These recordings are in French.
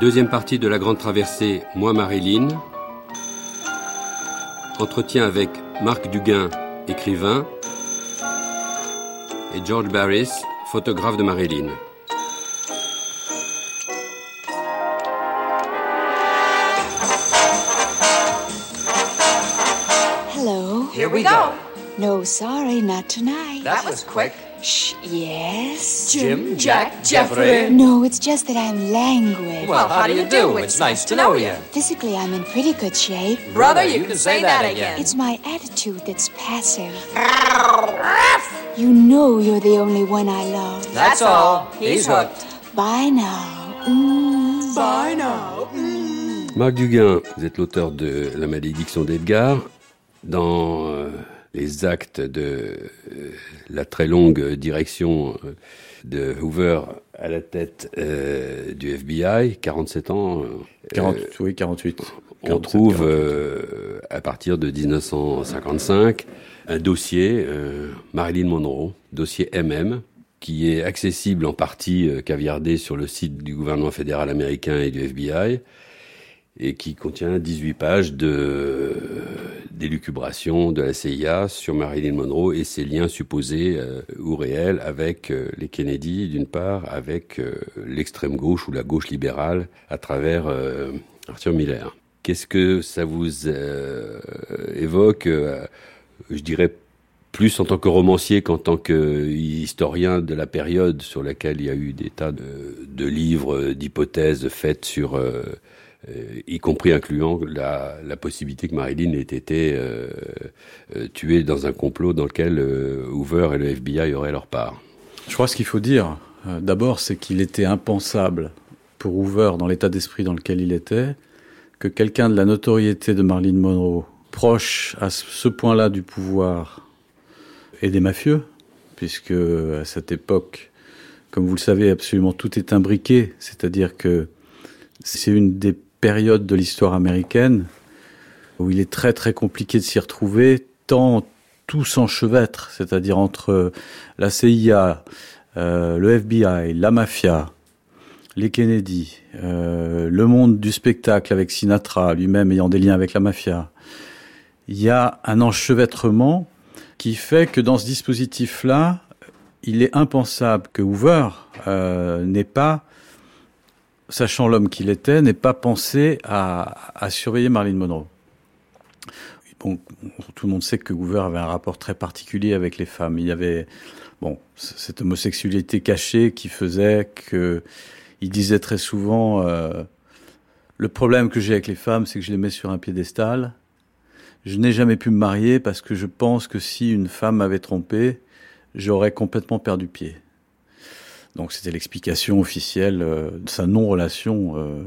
Deuxième partie de la grande traversée, Moi Marilyn. Entretien avec Marc Duguin, écrivain, et George Barris, photographe de Marilyn. Hello. Here we go. No, sorry, not tonight. That was quick. Shh, yes. Jim, Jack, Jeffrey. No, it's just that I'm languid. Well, how do you do? It's nice to know you. Physically, I'm in pretty good shape. Brother, you can say that again. It's my attitude that's passive. You know you're the only one I love. That's all. He's hooked. Bye now. Mm. Bye now. Marc Duguin, vous êtes l'auteur de La malédiction d'Edgar. Dans euh, les actes de euh, la très longue direction euh, de Hoover à la tête euh, du FBI, 47 ans, euh, 40, oui, 48. on 47, trouve 48. à partir de 1955 un dossier Marilyn Monroe, dossier MM, qui est accessible en partie caviardé sur le site du gouvernement fédéral américain et du FBI et qui contient 18 pages de de la CIA sur Marilyn Monroe et ses liens supposés euh, ou réels avec euh, les Kennedy d'une part, avec euh, l'extrême gauche ou la gauche libérale à travers Arthur Miller. Qu'est-ce que ça vous évoque Je dirais plus en tant que romancier qu'en tant qu'historien de la période sur laquelle il y a eu des tas de, livres, d'hypothèses faites sur, y compris incluant la, possibilité que Marilyn ait été euh, euh, tuée dans un complot dans lequel euh, Hoover et le FBI auraient leur part. Je crois ce qu'il faut dire, euh, d'abord, c'est qu'il était impensable pour Hoover, dans l'état d'esprit dans lequel il était, que quelqu'un de la notoriété de Marilyn Monroe, proche à ce point-là du pouvoir et des mafieux, puisque à cette époque, comme vous le savez, absolument tout est imbriqué, c'est-à-dire que c'est une des périodes de l'histoire américaine où il est très très compliqué de s'y retrouver, tant tout s'enchevêtre, c'est-à-dire entre la CIA, euh, le FBI, la mafia, les Kennedy, euh, le monde du spectacle avec Sinatra, lui-même ayant des liens avec la mafia. Il y a un enchevêtrement qui fait que dans ce dispositif-là, il est impensable que Hoover euh, n'ait pas, sachant l'homme qu'il était, n'ait pas pensé à, surveiller Marilyn Monroe. Bon, tout le monde sait que Hoover avait un rapport très particulier avec les femmes. Il y avait bon, cette homosexualité cachée qui faisait que il disait très souvent euh, le problème que j'ai avec les femmes, c'est que je les mets sur un piédestal. Je n'ai jamais pu me marier parce que je pense que si une femme m'avait trompé, j'aurais complètement perdu pied. Donc c'était l'explication officielle euh, de sa non-relation euh,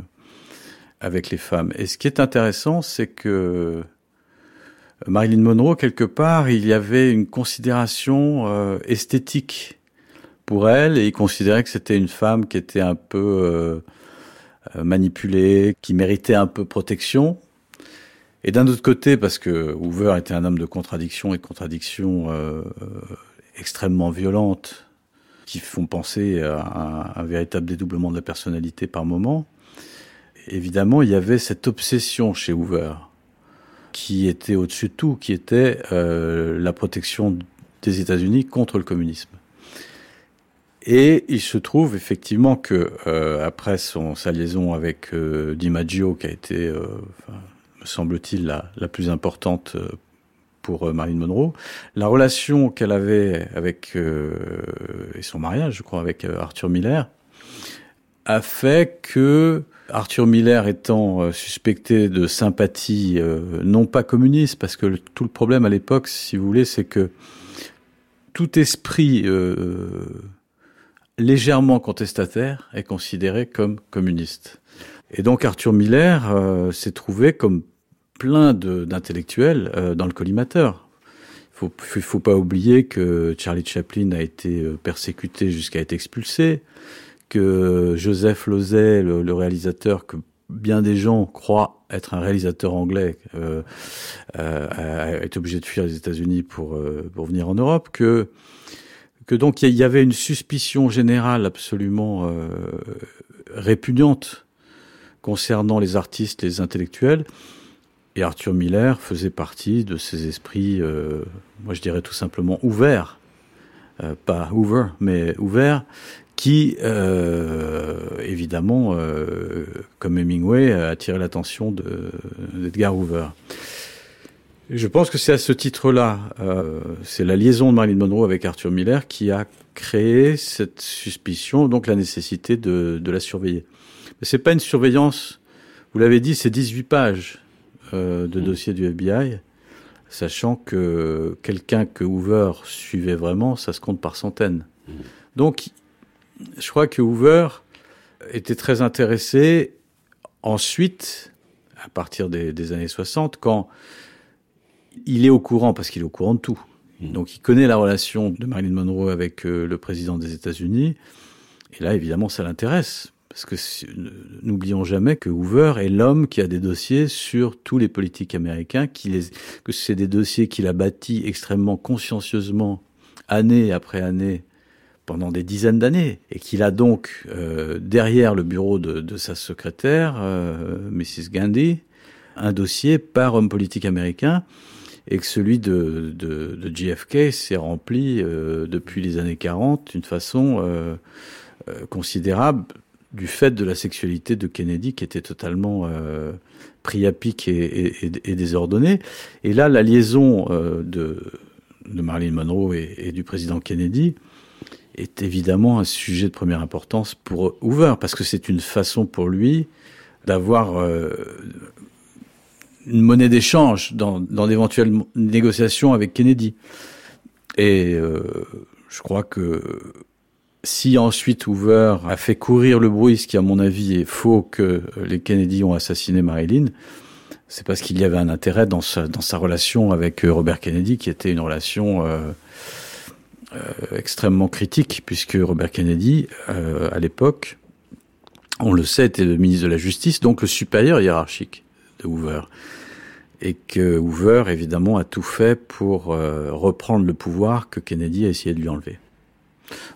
avec les femmes. Et ce qui est intéressant, c'est que Marilyn Monroe, quelque part, il y avait une considération euh, esthétique pour elle, et il considérait que c'était une femme qui était un peu euh, euh, manipulée, qui méritait un peu protection. Et d'un autre côté, parce que Hoover était un homme de contradiction et de contradictions euh, euh, extrêmement violentes, qui font penser à un, véritable dédoublement de la personnalité par moment, évidemment, il y avait cette obsession chez Hoover qui était au-dessus de tout, qui était euh, la protection des États-Unis contre le communisme. Et il se trouve effectivement que euh, après son, sa liaison avec euh, DiMaggio, qui a été, euh, me semble-t-il, la, la plus importante pour euh, Marilyn Monroe, la relation qu'elle avait avec euh, et son mariage, je crois, avec euh, Arthur Miller, a fait que Arthur Miller étant suspecté de sympathie non pas communiste, parce que tout le problème à l'époque, si vous voulez, c'est que tout esprit légèrement contestataire est considéré comme communiste. Et donc Arthur Miller s'est trouvé comme plein d'intellectuels euh, dans le collimateur. Il faut, faut, pas oublier que Charlie Chaplin a été euh, persécuté jusqu'à être expulsé, que Joseph Losey, le, réalisateur que bien des gens croient être un réalisateur anglais, euh, euh, obligé de fuir les États-Unis pour, pour venir en Europe, que que donc il y avait une suspicion générale absolument répugnante concernant les artistes, les intellectuels. Et Arthur Miller faisait partie de ces esprits, euh, moi je dirais tout simplement ouverts, euh, pas Hoover, mais ouverts, qui, euh, évidemment, comme Hemingway, a attiré l'attention d'Edgar Hoover. Je pense que c'est à ce titre-là, c'est la liaison de Marilyn Monroe avec Arthur Miller qui a créé cette suspicion, donc la nécessité de, de la surveiller. Mais c'est pas une surveillance, vous l'avez dit, c'est 18 pages euh, de mmh. dossier du FBI, sachant que quelqu'un que Hoover suivait vraiment, ça se compte par centaines. Mmh. Donc, je crois que Hoover était très intéressé ensuite, à partir des, des années 60, quand il est au courant, parce qu'il est au courant de tout. Mmh. Donc il connaît la relation de Marilyn Monroe avec euh, le président des États-Unis. Et là, évidemment, ça l'intéresse. Parce que n'oublions jamais que Hoover est l'homme qui a des dossiers sur tous les politiques américains, qui les, que c'est des dossiers qu'il a bâtis extrêmement consciencieusement, année après année, pendant des dizaines d'années, et qu'il a donc euh, derrière le bureau de, de sa secrétaire, euh, Mrs. Gandhi, un dossier par homme politique américain, et que celui de, de, JFK s'est rempli euh, depuis les années 40 d'une façon considérable du fait de la sexualité de Kennedy qui était totalement euh, priapique et, et, et, désordonnée. Et là, la liaison euh, de, de Marilyn Monroe et, et du président Kennedy est évidemment un sujet de première importance pour Hoover, parce que c'est une façon pour lui d'avoir euh, une monnaie d'échange dans, dans d'éventuelles négociations avec Kennedy. Et euh, je crois que si ensuite Hoover a fait courir le bruit, ce qui à mon avis est faux, que les Kennedy ont assassiné Marilyn, c'est parce qu'il y avait un intérêt dans sa, relation avec Robert Kennedy, qui était une relation euh, euh, extrêmement critique, puisque Robert Kennedy, euh, à l'époque, on le sait, était le ministre de la Justice, donc le supérieur hiérarchique de Hoover. Et que Hoover, évidemment, a tout fait pour euh, reprendre le pouvoir que Kennedy a essayé de lui enlever.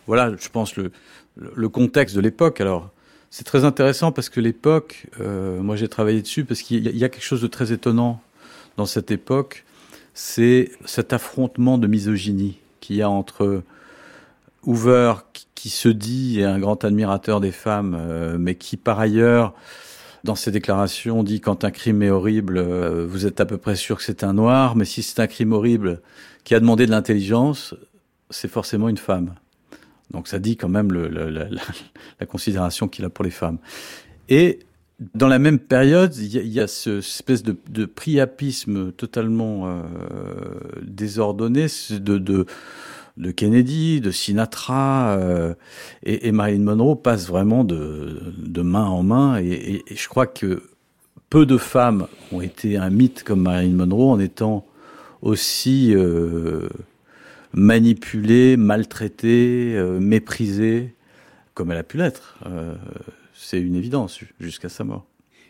Voilà, je pense, le, contexte de l'époque. Alors, c'est très intéressant parce que l'époque, euh, moi j'ai travaillé dessus, parce qu'il y, a quelque chose de très étonnant dans cette époque, c'est cet affrontement de misogynie qu'il y a entre Hoover, qui, qui, se dit un grand admirateur des femmes, euh, mais qui par ailleurs, dans ses déclarations, dit quand un crime est horrible, euh, vous êtes à peu près sûr que c'est un noir, mais si c'est un crime horrible qui a demandé de l'intelligence, c'est forcément une femme. Donc ça dit quand même la, considération qu'il a pour les femmes. Et dans la même période, il y a, il espèce de, priapisme totalement euh, désordonné de, Kennedy, de Sinatra, euh, et, et Marilyn Monroe passe vraiment de, main en main. Et, je crois que peu de femmes ont été un mythe comme Marilyn Monroe en étant aussi euh, manipulée, maltraitée, euh, méprisée, comme elle a pu l'être. Euh, c'est une évidence jusqu'à sa mort.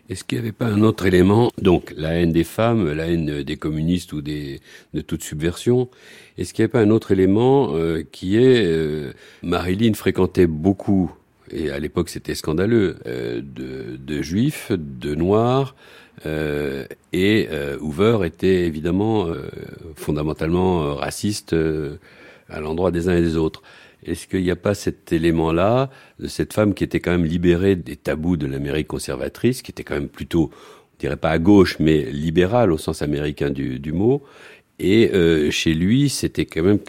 Est-ce qu'il n'y avait pas un autre élément, donc la haine des femmes, la haine des communistes ou des, de toute subversion Est-ce qu'il n'y avait pas un autre élément euh, qui est euh, Marilyn fréquentait beaucoup, et à l'époque c'était scandaleux, euh, de, de, juifs, de noirs, euh, et euh, Hoover était évidemment euh, fondamentalement raciste à l'endroit des uns et des autres. Est-ce qu'il n'y a pas cet élément-là de cette femme qui était quand même libérée des tabous de l'Amérique conservatrice, qui était quand même plutôt, on dirait pas à gauche, mais libérale au sens américain du, du mot, et euh, chez lui, c'était quand même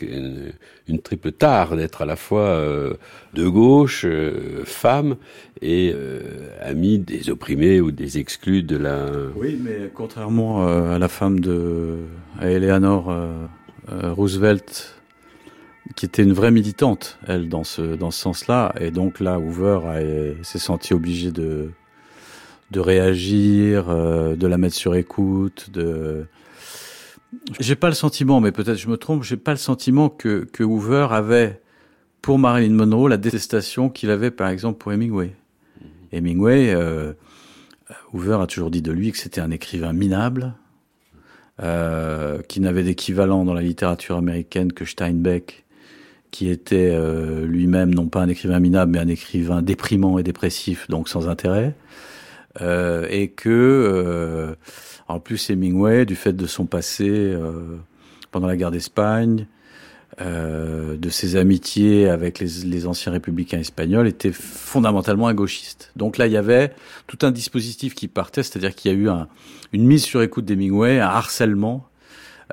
une, triple tare d'être à la fois euh, de gauche, euh, femme et ami des opprimés ou des exclus de la. Oui, mais contrairement à la femme de à Eleanor Roosevelt, qui était une vraie militante, elle, dans ce, dans ce sens-là. Et donc là, Hoover s'est senti obligé de, de réagir, de la mettre sur écoute, de... J'ai pas le sentiment, mais peut-être je me trompe, j'ai pas le sentiment que, que Hoover avait pour Marilyn Monroe la détestation qu'il avait par exemple pour Hemingway. -hmm. Hemingway, euh, Hoover a toujours dit de lui que c'était un écrivain minable, euh, qui n'avait d'équivalent dans la littérature américaine que Steinbeck, qui était euh, lui-même non pas un écrivain minable, mais un écrivain déprimant et dépressif, donc sans intérêt. euh, et que euh, en plus Hemingway, du fait de son passé euh, pendant la guerre d'Espagne, euh, de ses amitiés avec les, anciens républicains espagnols, était fondamentalement un gauchiste. Donc là, il y avait tout un dispositif qui partait, c'est-à-dire qu'il y a eu un, une mise sur écoute d'Hemingway, un harcèlement,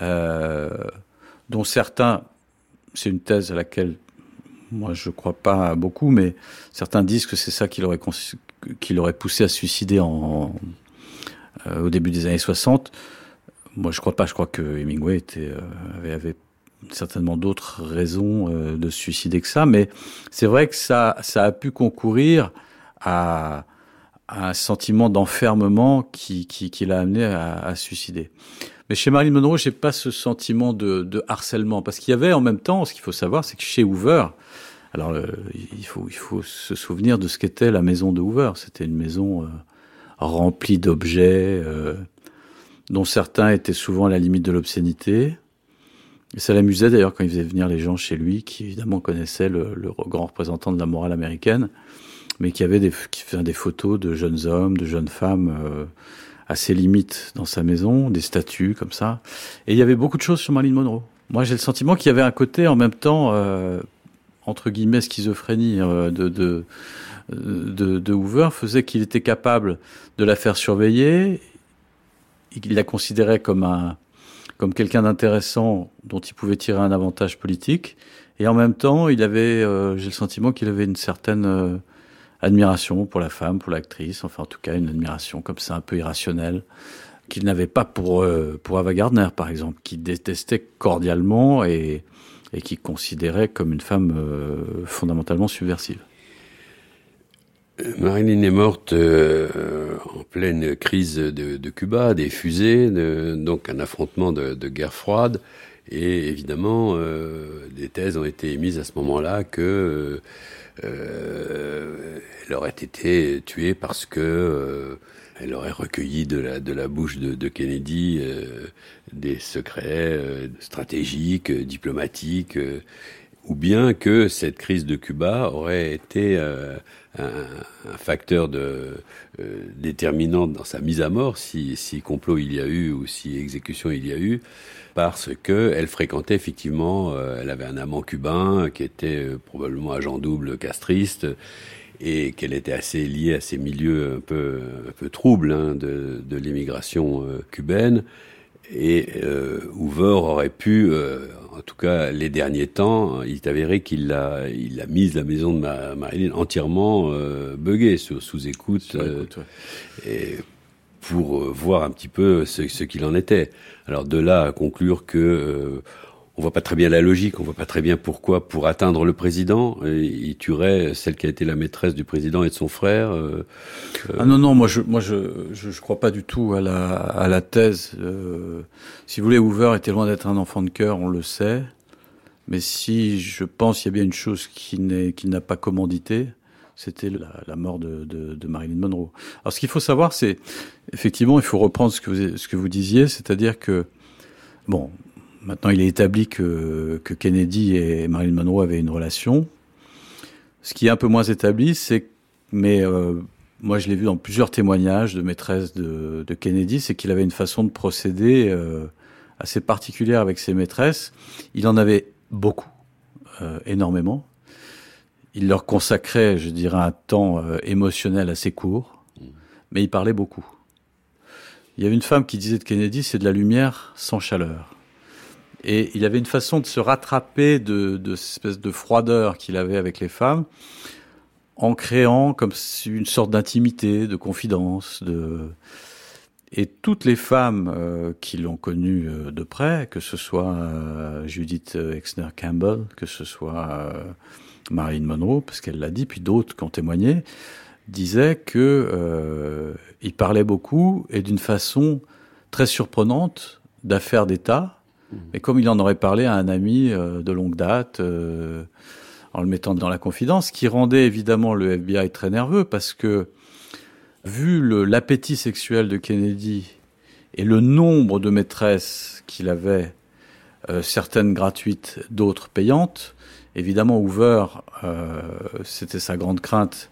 euh, dont certains, c'est une thèse à laquelle moi je crois pas beaucoup, mais certains disent que c'est ça qui l'aurait poussé à suicider en, euh, au début des années 60. Moi je crois pas, je crois que Hemingway euh, avait, certainement d'autres raisons euh, de se suicider que ça, mais c'est vrai que ça, a pu concourir à, un sentiment d'enfermement qui, l'a amené à, à suicider. Mais chez Marilyn Monroe, j'ai pas ce sentiment de, harcèlement, parce qu'il y avait en même temps, ce qu'il faut savoir, c'est que chez Hoover, alors il faut se souvenir de ce qu'était la maison de Hoover. C'était une maison remplie d'objets, euh, dont certains étaient souvent à la limite de l'obscénité. Ça l'amusait d'ailleurs quand il faisait venir les gens chez lui, qui évidemment connaissaient le, le grand représentant de la morale américaine, mais qui avait des, qui faisait des photos de jeunes hommes, de jeunes femmes euh, à ses limites dans sa maison, des statues comme ça. Et il y avait beaucoup de choses sur Marilyn Monroe. Moi, j'ai le sentiment qu'il y avait un côté en même temps, euh, entre guillemets, schizophrénie euh, de, de, de, de Hoover faisait qu'il était capable de la faire surveiller. Il la considérait comme un comme quelqu'un d'intéressant dont il pouvait tirer un avantage politique. Et en même temps, il avait, euh, j'ai le sentiment qu'il avait une certaine euh, admiration pour la femme, pour l'actrice, enfin en tout cas une admiration comme ça un peu irrationnelle qu'il n'avait pas pour euh, pour Ava Gardner par exemple, qui détestait cordialement et et qui considérait comme une femme euh, fondamentalement subversive. Marilyn est morte euh, en pleine crise de, de Cuba, des fusées, donc un affrontement de, de, guerre froide. Et évidemment, euh, des thèses ont été émises à ce moment-là que euh, elle aurait été tuée parce que euh, elle aurait recueilli de la, de la bouche de, de Kennedy euh, des secrets euh, stratégiques, diplomatiques, ou bien que cette crise de Cuba aurait été un, facteur de, déterminant dans sa mise à mort, si, si complot il y a eu ou si exécution il y a eu, parce que elle fréquentait effectivement, elle avait un amant cubain qui était probablement agent double castriste et qu'elle était assez liée à ces milieux un peu, un peu troubles hein, de, de l'immigration euh, cubaine. Et euh, Hoover aurait pu, euh, en tout cas les derniers temps, il est avéré qu'il a, il a mis la maison de ma, Marilyn entièrement euh, buggée, sous, sous écoute, écoute ouais. et pour voir un petit peu ce, ce qu'il en était. Alors de là à conclure que on voit pas très bien la logique, on voit pas très bien pourquoi, pour atteindre le président, il tuerait celle qui a été la maîtresse du président et de son frère. Euh, ah non non, moi je moi je je, crois pas du tout à la à la thèse. Euh, si vous voulez, Hoover était loin d'être un enfant de cœur, on le sait. Mais si je pense qu'il y a bien une chose qui n'est qu'il n'a pas commandité, c'était la, la, mort de, de, de, Marilyn Monroe. Alors ce qu'il faut savoir, c'est effectivement, il faut reprendre ce que vous, ce que vous disiez, c'est-à-dire que bon, Maintenant, il est établi que, Kennedy et Marilyn Monroe avaient une relation. Ce qui est un peu moins établi, c'est mais euh, moi je l'ai vu dans plusieurs témoignages de maîtresses de, Kennedy, c'est qu'il avait une façon de procéder euh, assez particulière avec ses maîtresses. Il en avait beaucoup, euh, énormément. Il leur consacrait, je dirais, un temps émotionnel assez court, mais il parlait beaucoup. Il y avait une femme qui disait de Kennedy, c'est de la lumière sans chaleur. Et il avait une façon de se rattraper de, de cette espèce de froideur qu'il avait avec les femmes, en créant comme une sorte d'intimité, de confidence, de et toutes les femmes euh, qui l'ont connu euh, de près, que ce soit euh, Judith Exner Campbell, que ce soit Marilyn Monroe, parce qu'elle l'a dit, puis d'autres qui ont témoigné, disaient que il parlait beaucoup et d'une façon très surprenante d'affaires d'État, mais comme il en aurait parlé à un ami euh, de longue date, euh, en le mettant dans la confidence, qui rendait évidemment le FBI très nerveux parce que, vu l'appétit sexuel de Kennedy et le nombre de maîtresses qu'il avait, euh, certaines gratuites, d'autres payantes, évidemment Hoover, c'était sa grande crainte,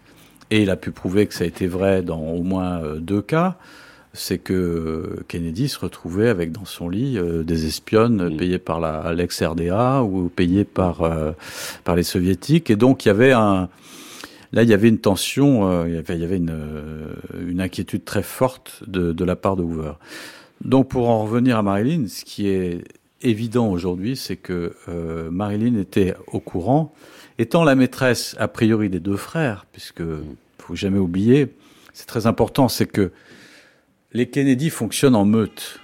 et il a pu prouver que ça a été vrai dans au moins deux cas, c'est que Kennedy se retrouvait avec dans son lit euh, des espionnes Mm. payées par la l'ex-RDA ou payées par euh, par les soviétiques et donc il y avait un là il y avait une tension euh, il y avait, il y avait une une inquiétude très forte de de la part de Hoover. Donc pour en revenir à Marilyn, ce qui est évident aujourd'hui, c'est que Marilyn était au courant, étant la maîtresse a priori des deux frères, puisque faut jamais oublier, c'est très important, c'est que les Kennedy fonctionnent en meute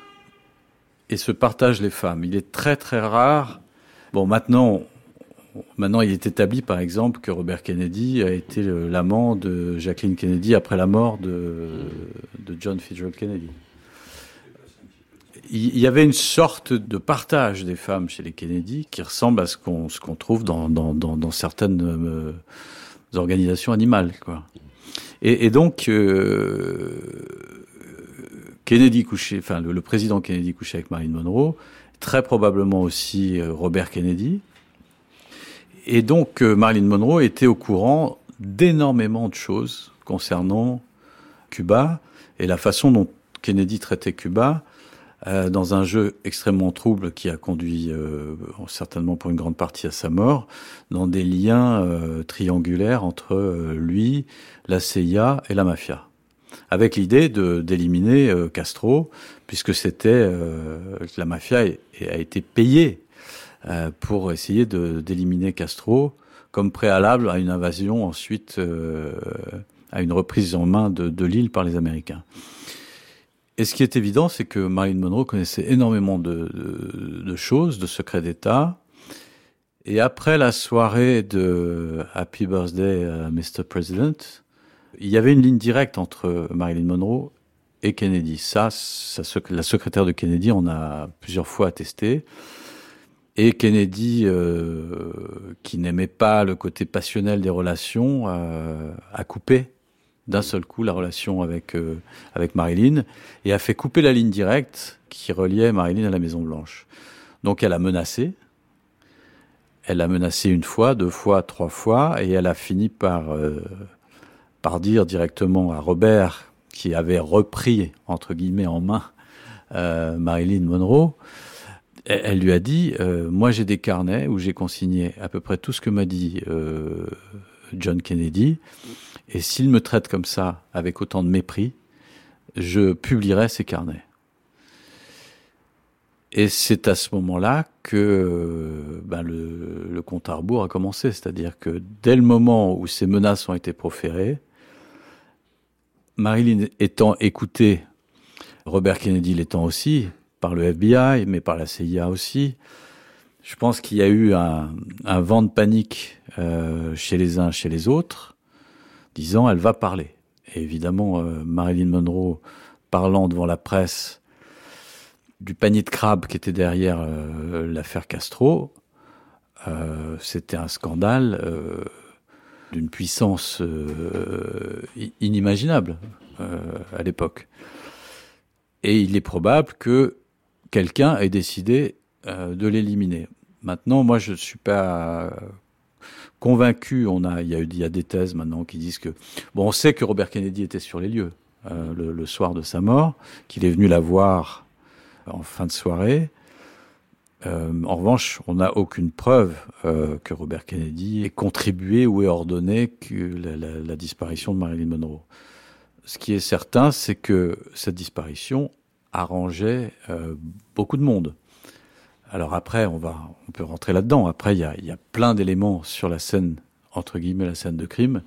et se partagent les femmes. Il est très très rare. Bon, maintenant, maintenant il est établi, par exemple, que Robert Kennedy a été le- l'amant de Jacqueline Kennedy après la mort de, de John Fitzgerald Kennedy. Il y avait une sorte de partage des femmes chez les Kennedy qui ressemble à ce qu'on trouve dans, dans, certaines euh, organisations animales, quoi. Et, et donc, euh, Kennedy couché, enfin le, président Kennedy couché avec Marilyn Monroe, très probablement aussi euh, Robert Kennedy. Et donc euh, Marilyn Monroe était au courant d'énormément de choses concernant Cuba et la façon dont Kennedy traitait Cuba euh, dans un jeu extrêmement trouble qui a conduit certainement pour une grande partie à sa mort, dans des liens triangulaires entre lui, la CIA et la mafia avec l'idée d'éliminer euh, Castro, puisque c'était euh, la mafia a, a été payée euh, pour essayer d'éliminer Castro comme préalable à une invasion ensuite à une reprise en main de, l'île par les Américains. Et ce qui est évident, c'est que Marilyn Monroe connaissait énormément de, choses, de secrets d'État. Et après la soirée de Happy Birthday, Mr. President, il y avait une ligne directe entre Marilyn Monroe et Kennedy. Ça, la secrétaire de Kennedy en a plusieurs fois attesté. Et Kennedy, euh, qui n'aimait pas le côté passionnel des relations, euh, a coupé d'un seul coup la relation avec euh, avec Marilyn et a fait couper la ligne directe qui reliait Marilyn à la Maison Blanche. Donc elle a menacé. Elle a menacé une fois, deux fois, trois fois, et elle a fini par par dire directement à Robert, qui avait repris, entre guillemets, en main euh, Marilyn Monroe, elle, lui a dit, euh, moi j'ai des carnets où j'ai consigné à peu près tout ce que m'a dit euh, John Kennedy, et s'il me traite comme ça, avec autant de mépris, je publierai ces carnets. Et c'est à ce moment-là que ben, le, le compte à rebours a commencé. C'est-à-dire que dès le moment où ces menaces ont été proférées, Marilyn étant écoutée, Robert Kennedy l'étant aussi, par le FBI, mais par la CIA aussi, je pense qu'il y a eu un, vent de panique euh, chez les uns, chez les autres, disant elle va parler. Et évidemment, euh, Marilyn Monroe parlant devant la presse du panier de crabes qui était derrière euh, l'affaire Castro, c'était un scandale d'une puissance euh, inimaginable euh, à l'époque. Et il est probable que quelqu'un ait décidé euh, de l'éliminer. Maintenant, moi, je ne suis pas convaincu. On a, il y a des thèses maintenant qui disent que, bon, on sait que Robert Kennedy était sur les lieux le, soir de sa mort, qu'il est venu la voir en fin de soirée. Euh, en revanche, on n'a aucune preuve euh, que Robert Kennedy ait contribué ou ait ordonné la, disparition de Marilyn Monroe. Ce qui est certain, c'est que cette disparition arrangeait euh, beaucoup de monde. Alors après, on peut rentrer là-dedans. Après, il y a, plein d'éléments sur la scène entre guillemets la scène de crime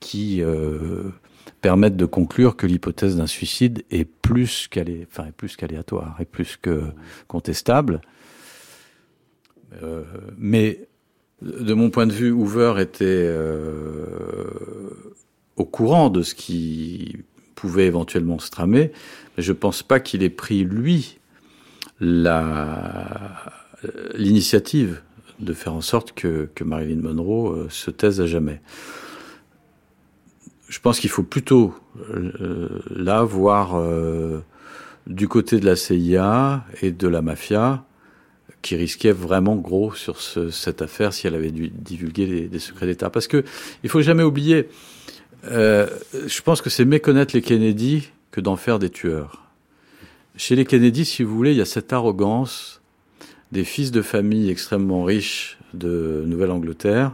qui permettent de conclure que l'hypothèse d'un suicide est plus qu'alé, enfin, est plus qu'aléatoire, est plus que contestable. Euh, mais de mon point de vue, Hoover était euh, au courant de ce qui pouvait éventuellement se tramer, mais je pense pas qu'il ait pris lui l'initiative de faire en sorte que, que Marilyn Monroe euh, se taise à jamais je pense qu'il faut plutôt euh, là voir euh, du côté de la CIA et de la mafia qui risquait vraiment gros sur ce, cette affaire si elle avait dû divulguer des, des secrets d'État. Parce que il faut jamais oublier, euh, je pense que c'est méconnaître les Kennedy que d'en faire des tueurs. Chez les Kennedy, si vous voulez, il y a cette arrogance des fils de famille extrêmement riches de Nouvelle-Angleterre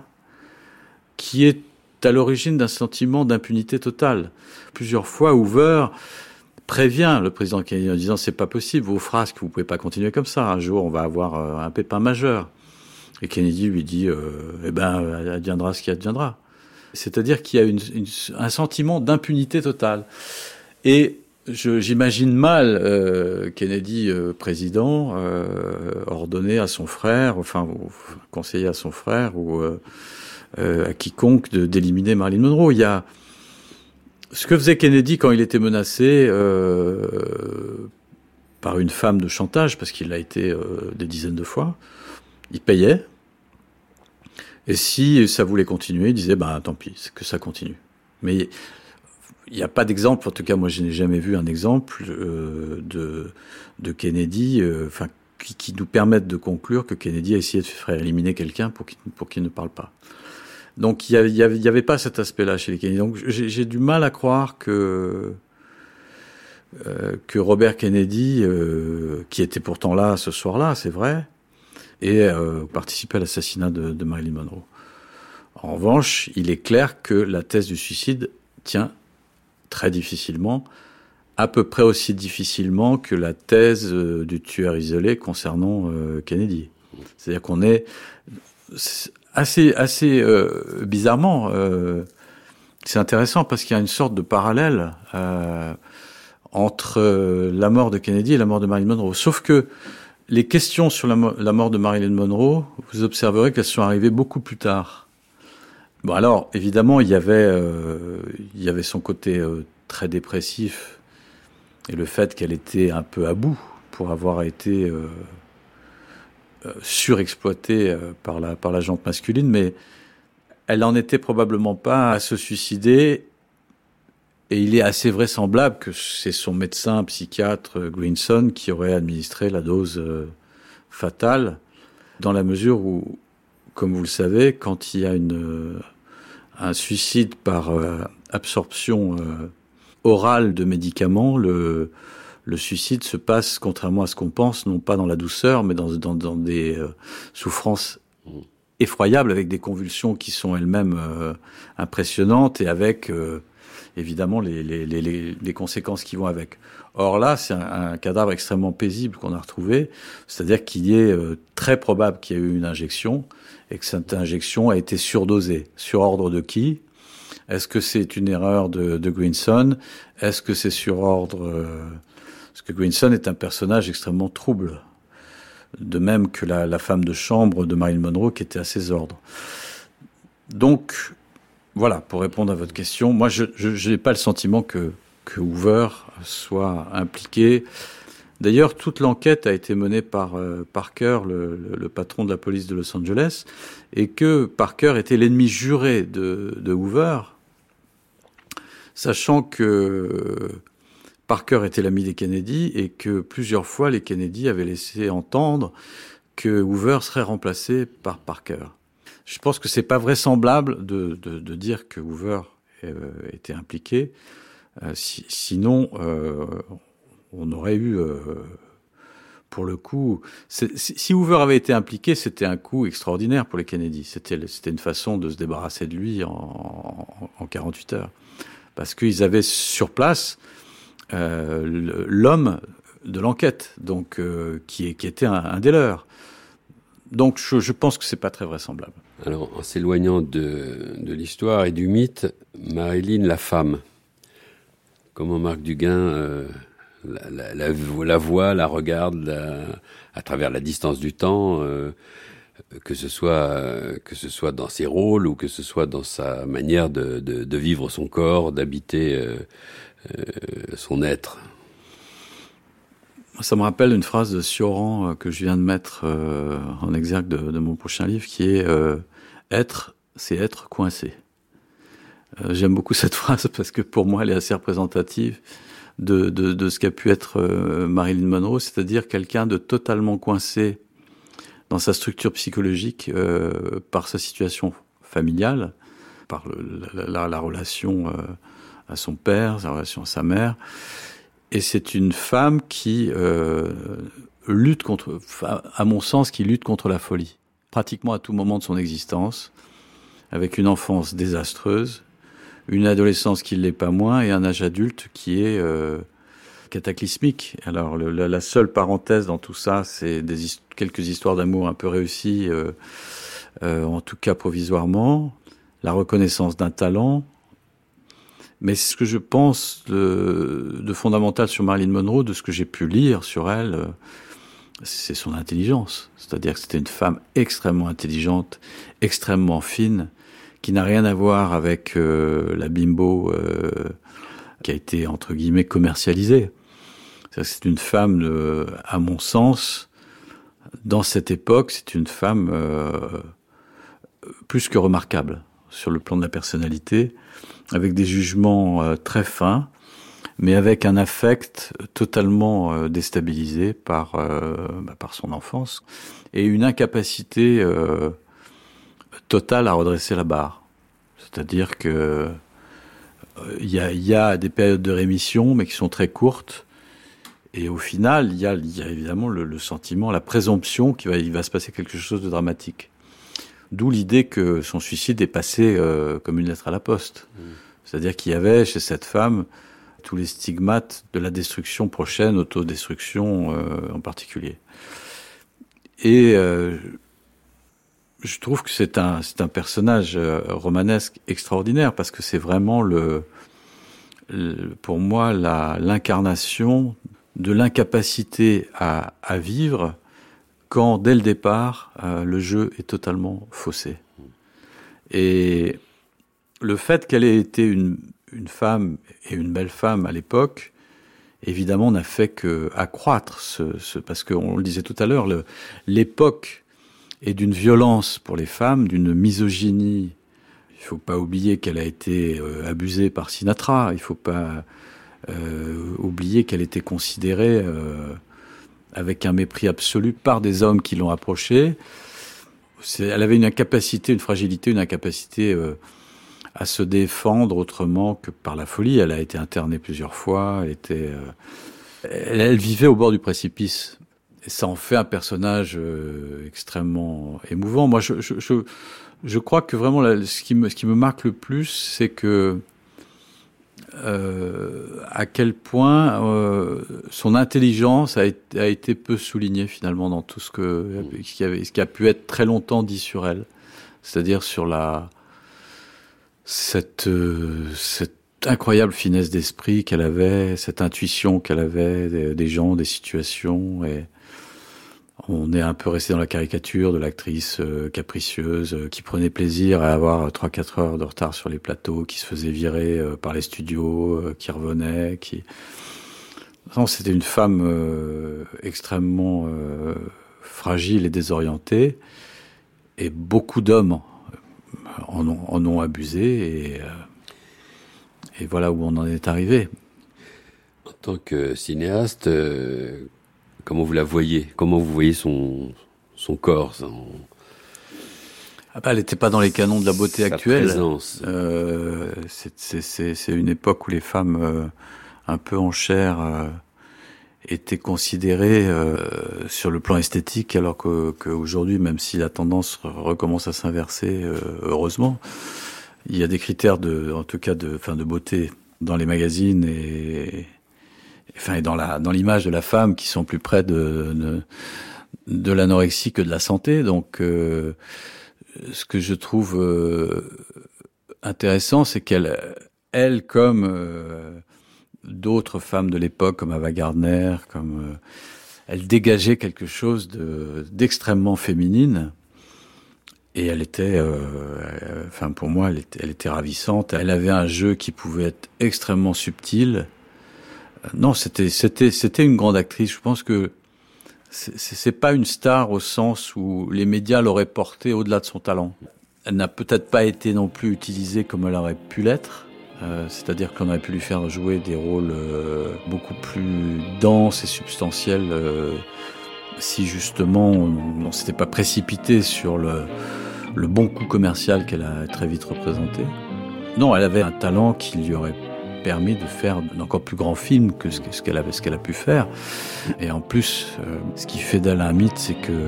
qui est à l'origine d'un sentiment d'impunité totale. Plusieurs fois, Hoover prévient le président Kennedy en disant c'est pas possible, vos frasques, vous pouvez pas continuer comme ça. Un jour, on va avoir euh, un pépin majeur. Et Kennedy lui dit euh, eh ben, adviendra ce qui adviendra. C'est-à-dire qu'il y a un sentiment d'impunité totale. Et j'imagine mal euh, Kennedy président ordonner à son frère, enfin conseiller à son frère ou à quiconque d'éliminer Marilyn Monroe. Il y a ce que faisait Kennedy quand il était menacé par une femme de chantage, parce qu'il l'a été des dizaines de fois. Il payait. Et si ça voulait continuer, il disait, bah tant pis, que ça continue. Mais il n'y a pas d'exemple, en tout cas moi je n'ai jamais vu un exemple euh, de, de Kennedy, euh, enfin qui, qui, nous permette de conclure que Kennedy a essayé de faire éliminer quelqu'un pour qu'il ne parle pas. Donc il n'y avait, pas cet aspect-là chez les Kennedy. Donc j'ai du mal à croire que euh, que Robert Kennedy, euh, qui était pourtant là ce soir-là, c'est vrai, et euh, participé à l'assassinat de, de Marilyn Monroe. En revanche, il est clair que la thèse du suicide tient très difficilement, à peu près aussi difficilement que la thèse du tueur isolé concernant Kennedy. C'est-à-dire qu'on est assez, assez euh, bizarrement, euh, c'est intéressant parce qu'il y a une sorte de parallèle euh, entre la mort de Kennedy et la mort de Marilyn Monroe. Sauf que les questions sur la, la mort de Marilyn Monroe, vous observerez qu'elles sont arrivées beaucoup plus tard. Bon alors, évidemment, il y avait, il y avait son côté très dépressif et le fait qu'elle était un peu à bout pour avoir été surexploitée par la par la jante masculine, mais elle n'en était probablement pas à se suicider. Et il est assez vraisemblable que c'est son médecin psychiatre Greenson qui aurait administré la dose fatale, dans la mesure où, comme vous le savez, quand il y a une un suicide par euh, absorption euh, orale de médicaments, le, le suicide se passe, contrairement à ce qu'on pense, non pas dans la douceur, mais dans, dans, dans des euh, souffrances effroyables, avec des convulsions qui sont elles-mêmes euh, impressionnantes et avec euh, évidemment les, les, les, les, conséquences qui vont avec. Or là, c'est un, un, cadavre extrêmement paisible qu'on a retrouvé, c'est-à-dire qu'il est très probable qu'il y ait eu une injection et que cette injection a été surdosée. Sur ordre de qui? Est-ce que c'est une erreur de, de Greenson? Est-ce que c'est sur ordre Parce que Greenson est un personnage extrêmement trouble, de même que la, la femme de chambre de Marilyn Monroe qui était à ses ordres. Donc, voilà, pour répondre à votre question, moi, je n'ai pas le sentiment que, que Hoover soit impliqué. D'ailleurs, toute l'enquête a été menée par euh, Parker, le, le, le, patron de la police de Los Angeles, et que Parker était l'ennemi juré de, de, Hoover, sachant que Parker était l'ami des Kennedy et que plusieurs fois les Kennedy avaient laissé entendre que Hoover serait remplacé par Parker. Je pense que c'est pas vraisemblable de, de, dire que Hoover euh, était impliqué. Euh, si, sinon, euh, on aurait eu, pour le coup, si Hoover avait été impliqué, c'était un coup extraordinaire pour les Kennedy. C'était une façon de se débarrasser de lui en, en, en 48 heures, parce qu'ils avaient sur place l'homme de l'enquête, donc euh, qui, était un, un des leurs. Donc je, pense que c'est pas très vraisemblable. Alors, en s'éloignant de, l'histoire et du mythe, Marilyn, la femme, comment Marc Duguin euh, la, la, voit, la regarde à travers la distance du temps, euh, que, ce soit, que ce soit dans ses rôles ou que ce soit dans sa manière de, vivre son corps, d'habiter euh, euh son être. Ça me rappelle une phrase de Sioran euh, que je viens de mettre euh, en exergue de, mon prochain livre, qui est euh, Être, c'est être coincé. Euh, J'aime beaucoup cette phrase parce que pour moi, elle est assez représentative de, ce qu'a pu être euh, Marilyn Monroe, c'est-à-dire quelqu'un de totalement coincé dans sa structure psychologique euh, par sa situation familiale, par la, la, relation euh, à son père, sa relation à sa mère. Et c'est une femme qui euh, lutte contre, à mon sens, qui lutte contre la folie, pratiquement à tout moment de son existence, avec une enfance désastreuse, une adolescence qui ne l'est pas moins, et un âge adulte qui est euh, cataclysmique. Alors la, seule parenthèse dans tout ça, c'est des quelques histoires d'amour un peu réussies, euh, euh, en tout cas provisoirement, la reconnaissance d'un talent. Mais ce que je pense de, fondamental sur Marilyn Monroe, de ce que j'ai pu lire sur elle, euh, c'est son intelligence. C'est-à-dire que c'était une femme extrêmement intelligente, extrêmement fine, qui n'a rien à voir avec euh, la bimbo euh, qui a été entre guillemets commercialisée. C'est une femme, à mon sens, dans cette époque, c'est une femme plus que remarquable sur le plan de la personnalité, avec des jugements euh, très fins, mais avec un affect totalement euh, déstabilisé par, bah, par son enfance et une incapacité euh, totale à redresser la barre. C'est-à-dire que il y a, y a des périodes de rémission, mais qui sont très courtes, et au final, il y a, évidemment le, sentiment, la présomption qu'il va, il va se passer quelque chose de dramatique. D'où l'idée que son suicide est passé euh, comme une lettre à la poste. Mmh. C'est-à-dire qu'il y avait chez cette femme tous les stigmates de la destruction prochaine, autodestruction euh, en particulier. Et euh, je trouve que c'est un, c'est un personnage romanesque extraordinaire parce que c'est vraiment le, le, pour moi l'incarnation de l'incapacité à, à, vivre quand, dès le départ, euh, le jeu est totalement faussé. Et le fait qu'elle ait été une, femme et une belle femme à l'époque, évidemment, n'a fait que accroître ce, ce parce qu'on le disait tout à l'heure, l'époque est d'une violence pour les femmes, d'une misogynie. Il faut pas oublier qu'elle a été euh, abusée par Sinatra. Il faut pas euh, oublier qu'elle était considérée avec un mépris absolu par des hommes qui l'ont approchée. Elle avait une incapacité, une fragilité, une incapacité euh, à se défendre autrement que par la folie. Elle a été internée plusieurs fois. Elle était, euh, elle, vivait au bord du précipice. Et ça en fait un personnage euh, extrêmement émouvant. Moi, je, je, je, crois que vraiment, ce, qui me, ce qui me marque le plus, c'est que euh, à quel point euh, son intelligence a été, a été, peu soulignée finalement dans tout ce que ce qui, avait, ce qui a pu être très longtemps dit sur elle, c'est-à-dire sur la cette euh, cette incroyable finesse d'esprit qu'elle avait, cette intuition qu'elle avait des, des, gens, des situations et on est un peu resté dans la caricature de l'actrice euh, capricieuse euh, qui prenait plaisir à avoir 3-4 heures de retard sur les plateaux, qui se faisait virer euh, par les studios, qui revenait, qui... C'était une femme extrêmement fragile et désorientée, et beaucoup d'hommes en, ont, abusé, et voilà où on en est arrivé. En tant que cinéaste, comment vous la voyez? Comment vous voyez son, son corps? Son... Ah bah, Elle n'était pas dans les canons de la beauté Sa actuelle. Présence. Euh, c'est une époque où les femmes euh, un peu en chair euh, étaient considérées sur le plan esthétique, alors qu'aujourd'hui, que même si la tendance recommence à s'inverser, heureusement, il y a des critères de, en tout cas de, fin de beauté dans les magazines et, enfin, et dans l'image de la femme qui sont plus près de de, l'anorexie que de la santé. Donc, euh, ce que je trouve euh, intéressant, c'est qu'elle, elle, comme euh, d'autres femmes de l'époque, comme Ava Gardner, comme elle dégageait quelque chose de d'extrêmement féminine. Et elle était, enfin pour moi, elle était ravissante. Elle avait un jeu qui pouvait être extrêmement subtil non, c'était c'était c'était une grande actrice. Je pense que c'est pas une star au sens où les médias l'auraient portée au-delà de son talent. Elle n'a peut-être pas été non plus utilisée comme elle aurait pu l'être. Euh, C'est-à-dire qu'on aurait pu lui faire jouer des rôles euh, beaucoup plus denses et substantiels euh, si justement on ne s'était pas précipité sur le, le bon coup commercial qu'elle a très vite représenté. Non, elle avait un talent qui lui aurait permis de faire d'encore plus grands films que ce qu'elle a, ce qu'elle a pu faire. Et en plus, euh, ce qui fait d'elle un mythe, c'est que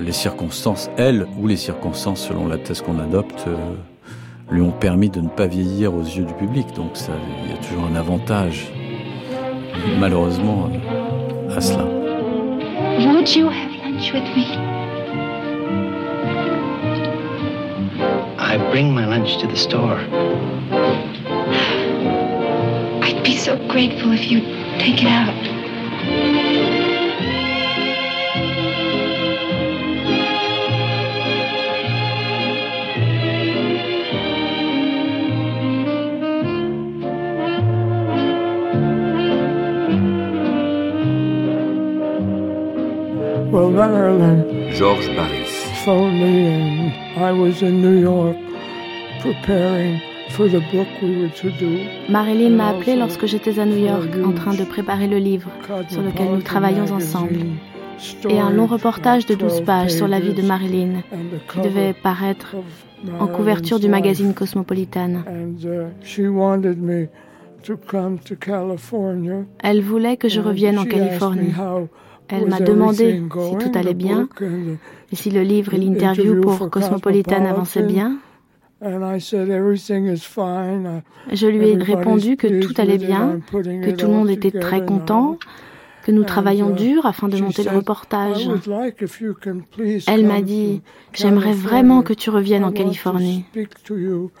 les circonstances, elle ou les circonstances selon la thèse qu'on adopte, euh, lui ont permis de ne pas vieillir aux yeux du public. Donc ça, il y a toujours un avantage, malheureusement, à cela. Would you have lunch with me? I bring my lunch to the store. I'd be so grateful if you'd take it out. Well, Marilyn Georges Baris. phoned me, and I was in New York preparing Marilyn m'a appelé lorsque j'étais à New York en train de préparer le livre sur lequel nous travaillons ensemble et un long reportage de 12 pages sur la vie de Marilyn qui devait paraître en couverture du magazine Cosmopolitan. Uh. Elle voulait que je revienne en Californie. Elle m'a demandé si tout allait bien et si le livre et Interview l'interview pour Cosmopolitan avançaient bien. Je lui ai répondu que tout allait bien, que tout le monde était très content, que nous travaillons uh, dur afin de monter le reportage. Elle m'a dit, j'aimerais vraiment que tu reviennes en Californie.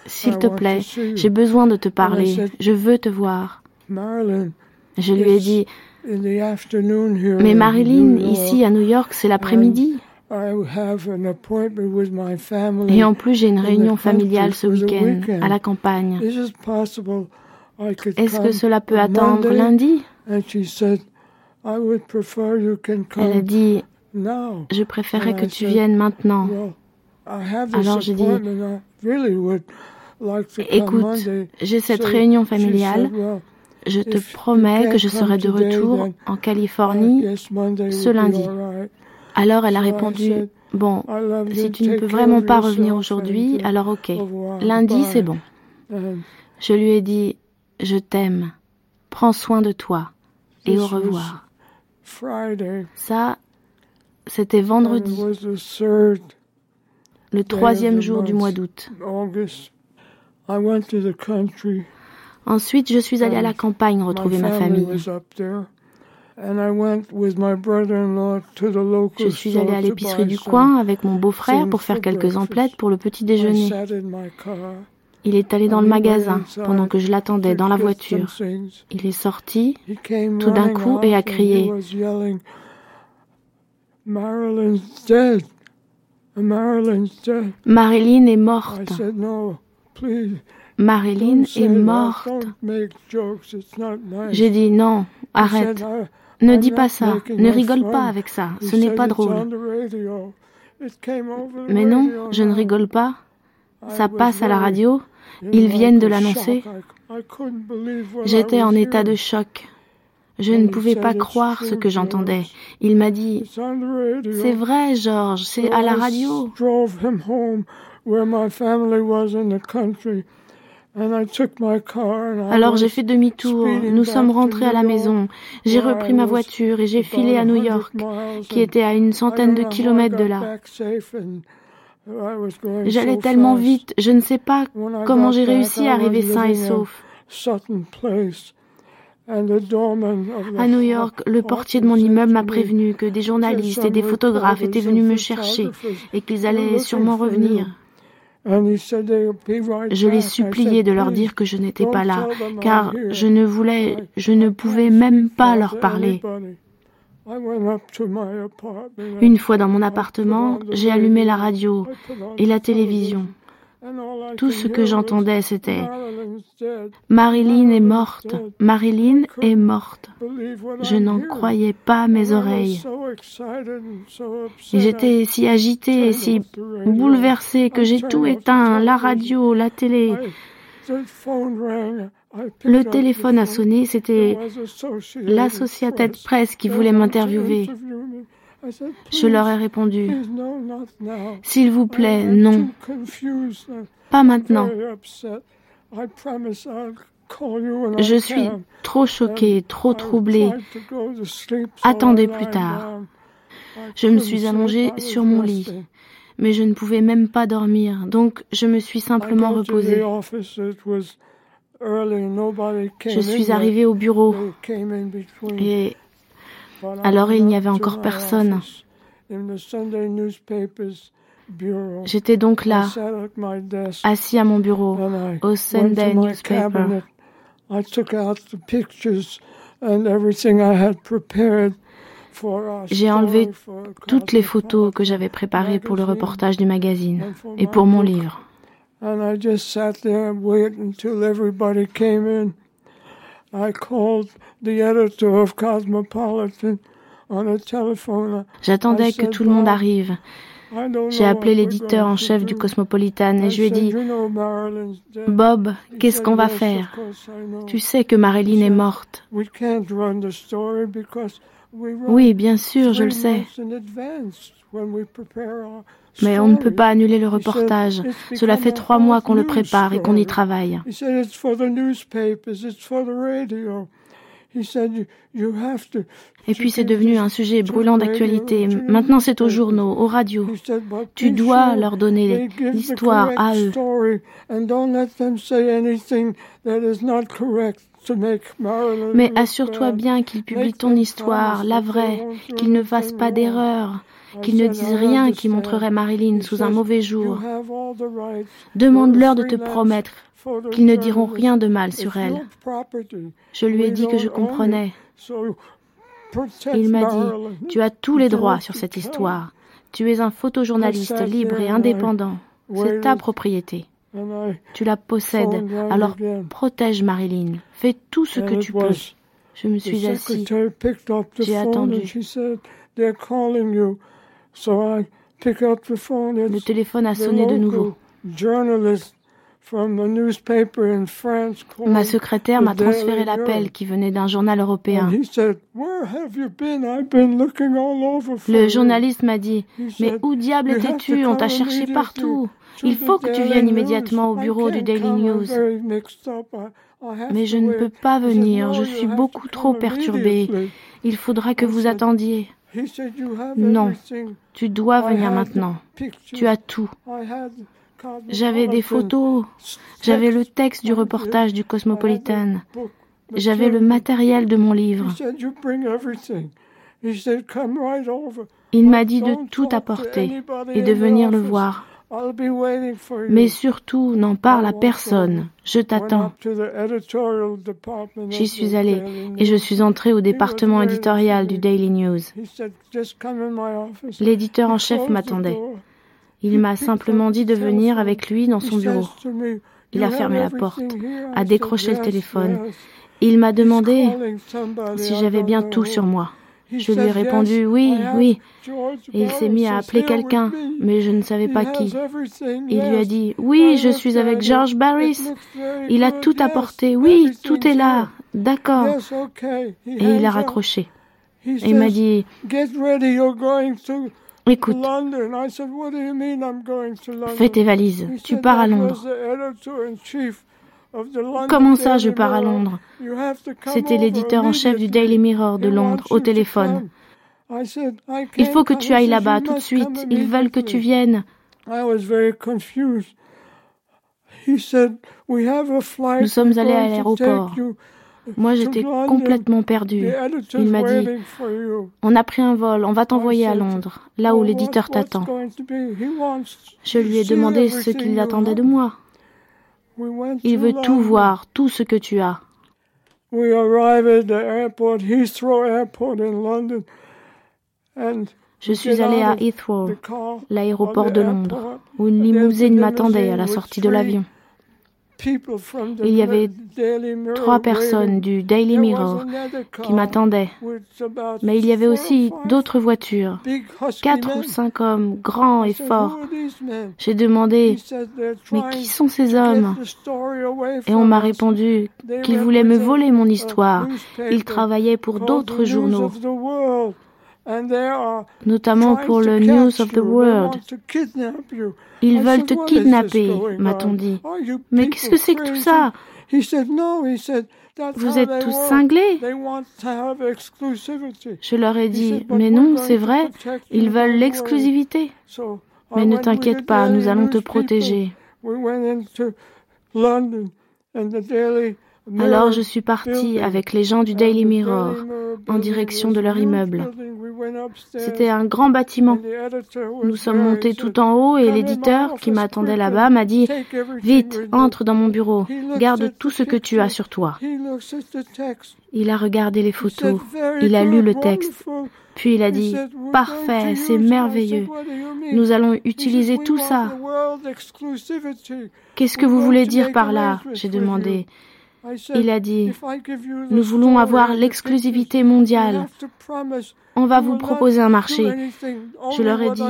S'il te plaît, see you." j'ai besoin de te parler. Je veux te voir. Je lui ai dit, mais Marilyn, ici à New York, c'est l'après-midi. I have an appointment with my family. Et en plus, j'ai une réunion familiale ce week-end, à la campagne. Est-ce que cela peut attendre lundi? And she said, I would prefer you can Elle a come dit, je préférais And que tu viennes maintenant. Alors j'ai dit, Écoute, j'ai cette réunion familiale. Je te promets que je serai de retour en Californie ce lundi. Alors elle a répondu, bon, si tu ne peux vraiment pas revenir aujourd'hui, alors ok. Lundi, c'est bon. And Je lui ai dit, je t'aime, prends soin de toi. Et au revoir. Ça, c'était vendredi, le troisième jour du mois d'août. Ensuite, je suis allée à la campagne retrouver ma famille. Je suis allée à l'épicerie du coin avec mon beau-frère pour faire quelques emplettes pour le petit déjeuner. Il est allé dans le magasin pendant que je l'attendais dans la voiture. Il est sorti tout d'un coup et a crié. Marilyn est morte. Marilyn est morte. J'ai dit non, arrête. Said, "I- Ne dis pas ça. Ne rigole fun." pas avec ça. Ce n'est pas "It's drôle. Mais non, je ne now." rigole pas. Ça passe à la radio. Ils viennent de l'annoncer. J'étais en état de choc. Je ne pouvais pas "It's croire ce que j'entendais. George. Il m'a dit, It's on the radio." c'est vrai, Georges, c'est à la radio. Alors j'ai fait demi-tour. Nous sommes rentrés à la maison. J'ai repris ma voiture et j'ai filé à New 100 York, qui était à une centaine de kilomètres de là. J'allais tellement vite, je ne sais pas comment j'ai réussi à arriver sain et sauf. À New York, le portier de mon immeuble m'a prévenu que des journalistes et des photographes étaient venus me chercher et qu'ils allaient sûrement revenir. Je les suppliais de leur dire que je n'étais pas là, car je ne voulais, je ne pouvais même pas leur parler. Une fois dans mon appartement, j'ai allumé la radio et la télévision. Tout ce que j'entendais, c'était Marilyn est morte, Marilyn est morte. Je n'en croyais pas mes oreilles. J'étais si agitée si bouleversée que j'ai tout éteint, la radio, la télé. Le téléphone a sonné, c'était l'Associated Press qui voulait m'interviewer. Je leur ai répondu, S'il vous plaît, non. Pas maintenant. Je suis trop choquée, trop troublée. Attendez plus tard. Je me suis allongée sur mon lit, mais je ne pouvais même pas dormir, donc je me suis simplement reposée. Je suis arrivée au bureau. et alors il n'y avait encore personne. J'étais donc là, assis à mon bureau, au Sunday Newspaper. J'ai enlevé toutes les photos que j'avais préparées pour le reportage du magazine et pour mon livre. J'attendais que tout le monde arrive. J'ai appelé l'éditeur en chef du Cosmopolitan et je lui ai dit Bob, qu'est-ce qu'on va faire? Tu sais que Marilyn est morte. Oui, bien sûr, je le sais. Mais on ne peut pas annuler le reportage. Cela fait trois mois qu'on le prépare et qu'on y travaille. Et puis c'est devenu un sujet brûlant d'actualité. Maintenant c'est aux journaux, aux radios. Tu dois leur donner l'histoire à eux. Mais assure-toi bien qu'ils publient ton histoire, la vraie, qu'ils ne fassent pas d'erreur, qu'ils ne disent rien qui montrerait Marilyn sous un mauvais jour. Demande-leur de te promettre qu'ils ne diront rien de mal sur elle. Je lui ai dit que je comprenais. Il m'a dit, tu as tous les droits sur cette histoire. Tu es un photojournaliste libre et indépendant. C'est ta propriété. Tu la possèdes, alors protège Marilyn. Fais tout ce que tu peux. Je me suis assis. J'ai attendu. Le téléphone a sonné de nouveau. Ma secrétaire m'a transféré l'appel qui venait d'un journal européen. Le journaliste m'a dit, mais où diable étais-tu? On t'a cherché partout. Il faut que tu viennes immédiatement au bureau du Daily News. Mais je ne peux pas venir, je suis beaucoup trop perturbée. Il faudra que vous attendiez. Non, tu dois venir maintenant. Tu as tout. J'avais des photos, j'avais le texte du reportage du Cosmopolitan, j'avais le matériel de mon livre. Il m'a dit de tout apporter et de venir le voir. Mais surtout, n'en parle à personne. Je t'attends. J'y suis allée et je suis entrée au département éditorial du Daily News. L'éditeur en chef m'attendait. Il m'a simplement dit de venir avec lui dans son bureau. Il a fermé la porte, a décroché le téléphone. Il m'a demandé si j'avais bien tout sur moi. Je lui ai répondu oui, oui. Et il s'est mis à appeler quelqu'un, mais je ne savais pas qui. Il lui a dit oui, je suis avec George Barris. Il a tout apporté. Oui, tout est là. D'accord. Et il a raccroché. Et il m'a dit Écoute, fais tes valises, tu pars à Londres. Comment ça, je pars à Londres? C'était l'éditeur en chef du Daily Mirror de Londres au téléphone. Il faut que tu ailles là-bas tout de suite. Ils veulent que tu viennes. Nous sommes allés à l'aéroport. Moi, j'étais complètement perdue. Il m'a dit, on a pris un vol, on va t'envoyer à Londres, là où l'éditeur t'attend. Je lui ai demandé ce qu'il attendait de moi. Il veut tout voir, tout ce que tu as. Je suis allée à Heathrow, l'aéroport de Londres, où une limousine m'attendait à la sortie de l'avion. Il y avait trois personnes du Daily Mirror qui m'attendaient. Mais il y avait aussi d'autres voitures, quatre ou cinq hommes grands et forts. J'ai demandé, mais qui sont ces hommes? Et on m'a répondu qu'ils voulaient me voler mon histoire. Ils travaillaient pour d'autres journaux notamment pour le News of the World. Ils veulent te kidnapper, m'a-t-on dit. Mais qu'est-ce que c'est que tout ça? Vous êtes tous cinglés? Je leur ai dit, mais non, c'est vrai, ils veulent l'exclusivité. Mais ne t'inquiète pas, nous allons te protéger. Alors je suis partie avec les gens du Daily Mirror en direction de leur immeuble. C'était un grand bâtiment. Nous sommes montés tout en haut et l'éditeur qui m'attendait là-bas m'a dit Vite, entre dans mon bureau, garde tout ce que tu as sur toi. Il a regardé les photos, il a lu le texte, puis il a dit Parfait, c'est merveilleux. Nous allons utiliser tout ça. Qu'est-ce que vous voulez dire par là J'ai demandé. Il a dit, nous voulons avoir l'exclusivité mondiale. On va vous proposer un marché. Je leur ai dit,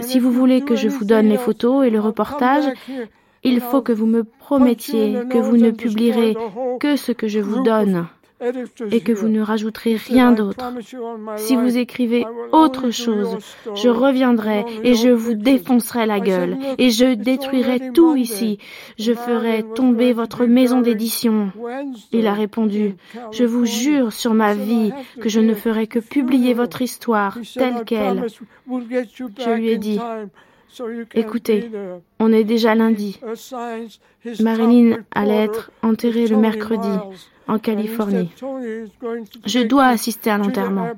si vous voulez que je vous donne les photos et le reportage, il faut que vous me promettiez que vous ne publierez que ce que je vous donne et que vous ne rajouterez rien d'autre. Si vous écrivez autre chose, je reviendrai et je vous défoncerai la gueule et je détruirai tout ici. Je ferai tomber votre maison d'édition. Il a répondu, je vous jure sur ma vie que je ne ferai que publier votre histoire telle qu'elle. Je lui ai dit, Écoutez, on est déjà lundi. Marilyn allait être enterrée le mercredi en Californie. Je dois assister à l'enterrement.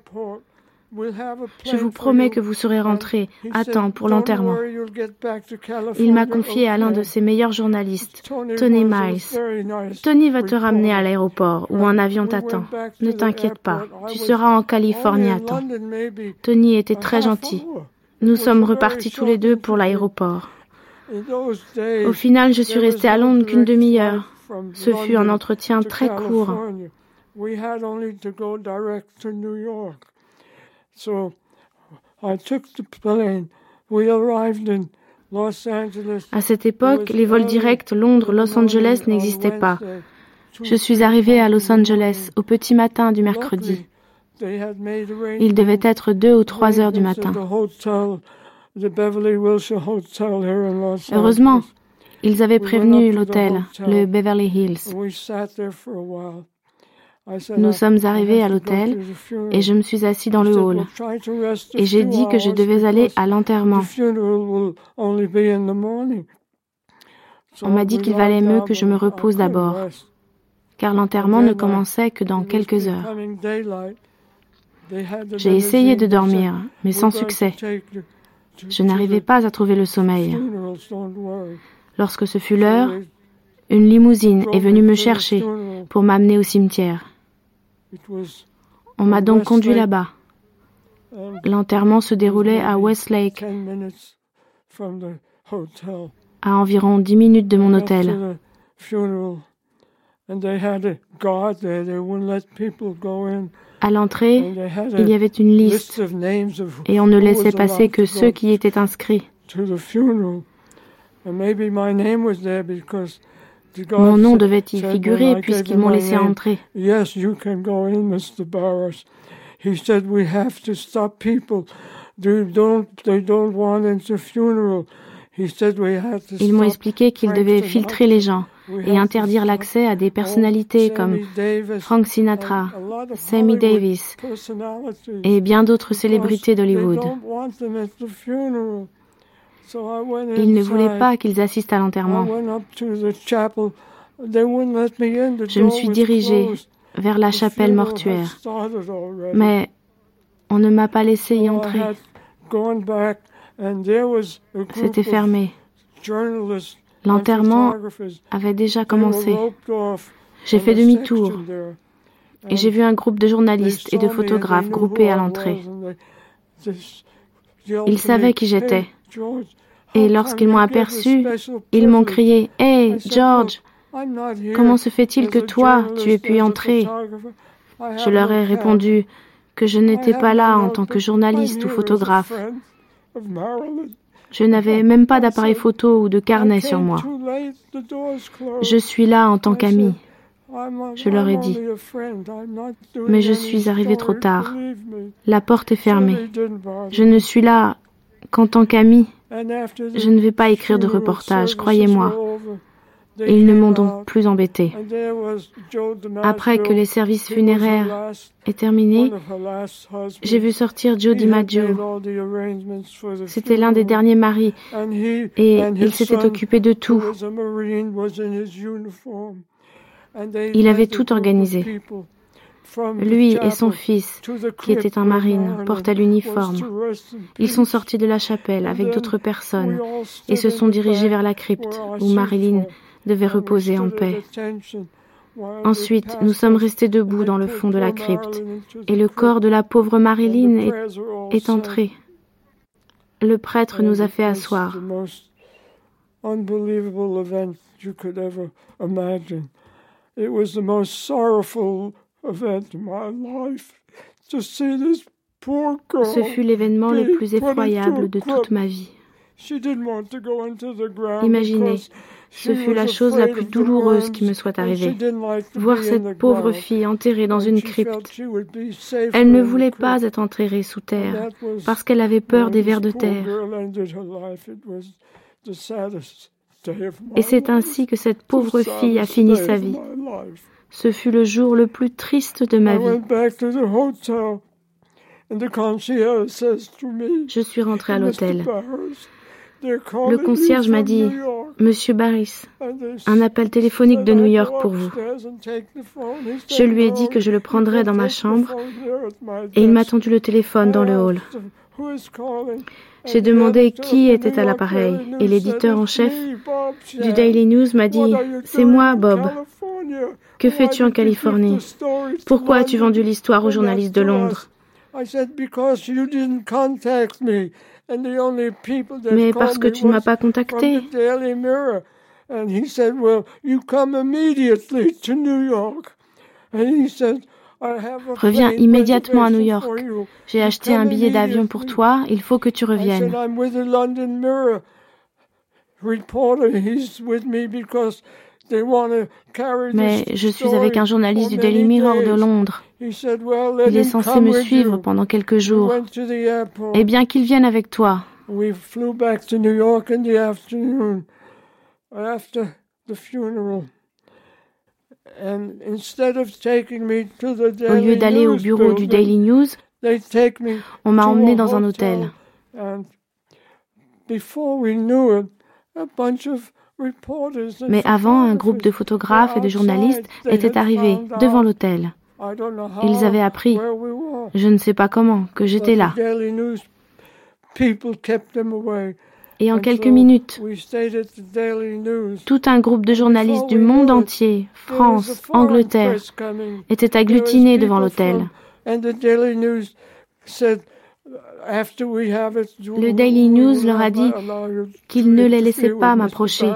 Je vous promets que vous serez rentré à temps pour l'enterrement. Il m'a confié à l'un de ses meilleurs journalistes, Tony Miles. Tony va te ramener à l'aéroport ou un avion t'attend. Ne t'inquiète pas, tu seras en Californie à temps. Tony était très gentil. Nous sommes repartis tous les deux pour l'aéroport. Au final, je suis restée à Londres qu'une demi-heure. Ce fut un entretien très court. À cette époque, les vols directs Londres-Los Angeles n'existaient pas. Je suis arrivée à Los Angeles au petit matin du mercredi. Il devait être deux ou trois heures du matin. Heureusement, ils avaient prévenu l'hôtel, le Beverly Hills. Nous sommes arrivés à l'hôtel et je me suis assis dans le hall. Et j'ai dit que je devais aller à l'enterrement. On m'a dit qu'il valait mieux que je me repose d'abord, car l'enterrement ne commençait que dans quelques heures. J'ai essayé de dormir, mais sans succès. Je n'arrivais pas à trouver le sommeil. Lorsque ce fut l'heure, une limousine est venue me chercher pour m'amener au cimetière. On m'a donc conduit là-bas. L'enterrement se déroulait à Westlake, à environ dix minutes de mon hôtel. À l'entrée, il y avait une liste. et on ne laissait passer que ceux qui étaient inscrits. Mon nom devait y figurer puisqu'ils m'ont laissé entrer. Ils m'ont expliqué qu'ils devaient filtrer les gens et interdire l'accès à des personnalités comme Frank Sinatra, Sammy Davis et bien d'autres célébrités d'Hollywood. Ils ne voulaient pas qu'ils assistent à l'enterrement. Je me suis dirigée vers la chapelle mortuaire, mais on ne m'a pas laissé y entrer. C'était fermé. L'enterrement avait déjà commencé. J'ai fait demi-tour et j'ai vu un groupe de journalistes et de photographes groupés à l'entrée. Ils savaient qui j'étais Et lorsqu'ils m'ont aperçu, ils m'ont crié Hey, George, comment se fait-il que toi, tu aies pu entrer? Je leur ai répondu que je n'étais pas là en tant que journaliste ou photographe. Je n'avais même pas d'appareil photo ou de carnet sur moi. Je suis là en tant qu'ami. Je leur ai dit. Mais je suis arrivé trop tard. La porte est fermée. Je ne suis là qu'en tant qu'ami. Je ne vais pas écrire de reportage, croyez-moi. Ils ne m'ont donc plus embêté. Après que les services funéraires aient terminé, j'ai vu sortir Joe DiMaggio. C'était l'un des derniers maris et il s'était occupé de tout. Il avait tout organisé. Lui et son fils, qui était un marine, portaient l'uniforme. Ils sont sortis de la chapelle avec d'autres personnes et se sont dirigés vers la crypte où Marilyn devait reposer en paix. Ensuite, nous sommes restés debout dans le fond de la crypte et le corps de la pauvre Marilyn est, est entré. Le prêtre nous a fait asseoir. It was the most sorrowful event in my life to see this poor girl Ce fut l'événement le plus effroyable de toute ma vie. Imaginez, ce fut la chose la plus douloureuse qui me soit arrivée. Voir cette pauvre fille enterrée dans une crypte. Elle ne voulait pas être enterrée sous terre parce qu'elle avait peur des vers de terre. Et c'est ainsi que cette pauvre fille a fini sa vie. Ce fut le jour le plus triste de ma vie. Je suis rentré à l'hôtel. Le concierge m'a dit, Monsieur Barris, un appel téléphonique de New York pour vous. Je lui ai dit que je le prendrais dans ma chambre et il m'a tendu le téléphone dans le hall. J'ai demandé qui était à l'appareil et l'éditeur en chef du Daily News m'a dit C'est moi, Bob. Que fais-tu en Californie? Pourquoi as-tu vendu l'histoire aux journalistes de Londres? Mais parce que tu ne m'as pas contacté. Reviens immédiatement à New York. J'ai acheté un billet d'avion pour toi, il faut que tu reviennes. Mais je suis avec un journaliste du Daily Mirror de Londres. Il est censé me suivre pendant quelques jours. Eh bien qu'il vienne avec toi. Au lieu d'aller au bureau du Daily News, on m'a emmené dans un hôtel. Mais avant, un groupe de photographes et de journalistes était arrivé devant l'hôtel. Ils avaient appris, je ne sais pas comment, que j'étais là. Et en quelques minutes, tout un groupe de journalistes du monde entier, France, Angleterre, était agglutiné devant l'hôtel. Le Daily News leur a dit qu'ils ne les laissaient pas m'approcher.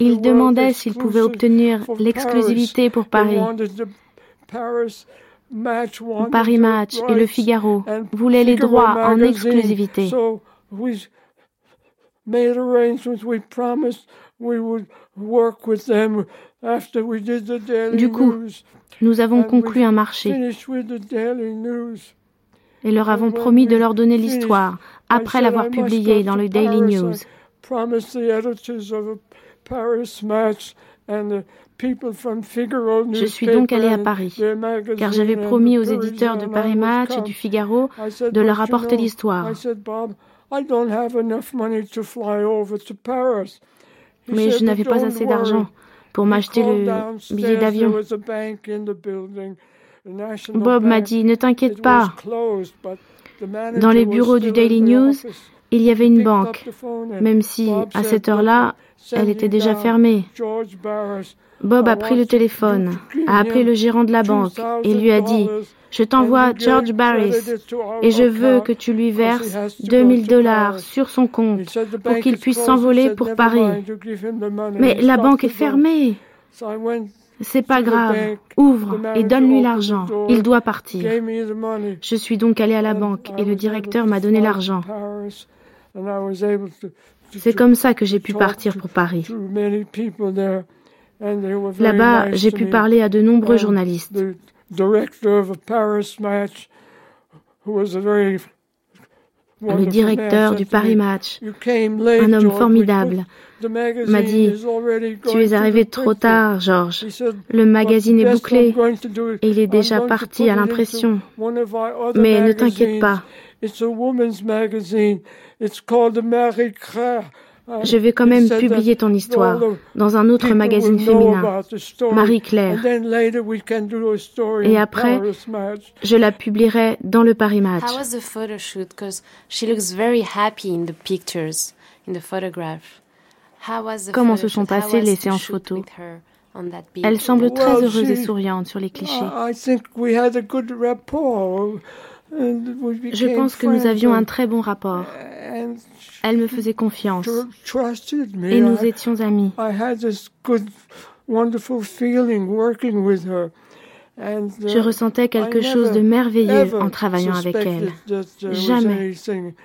Ils demandaient s'ils pouvaient obtenir l'exclusivité pour Paris. Paris Match et Le Figaro voulaient les droits en exclusivité. Du coup, nous avons conclu un marché. et leur avons promis de leur donner l'histoire après l'avoir publiée dans le Daily News. Je suis donc allé à Paris, car j'avais promis aux éditeurs de Paris Match et du Figaro de leur apporter l'histoire. Mais je n'avais pas assez d'argent pour m'acheter le billet d'avion. Bob m'a dit, ne t'inquiète pas. Dans les bureaux du Daily News, Il y avait une banque, même si, à cette heure-là, elle était déjà fermée. Bob a pris le téléphone, a appelé le gérant de la banque et lui a dit Je t'envoie George Barris et je veux que tu lui verses 2000 dollars sur son compte pour qu'il puisse s'envoler pour Paris. Mais la banque est fermée. C'est pas grave. Ouvre et donne-lui l'argent. Il doit partir. Je suis donc allé à la banque et le directeur m'a donné l'argent. C'est comme ça que j'ai pu partir pour Paris. Là-bas, j'ai pu parler à de nombreux journalistes. Le directeur du Paris Match, un homme formidable, m'a dit Tu es arrivé trop tard, George. Le magazine est bouclé et il est déjà parti à l'impression. Mais ne t'inquiète pas. Je vais quand même publier ton histoire dans un autre magazine féminin, Marie-Claire. Et après, je la publierai dans le Paris Match. Comment se sont passées les séances photos Elle semble très heureuse et souriante sur les clichés. Je pense que nous avions un très bon rapport. Elle me faisait confiance et nous étions amis. Je ressentais quelque chose de merveilleux en travaillant avec elle. Jamais,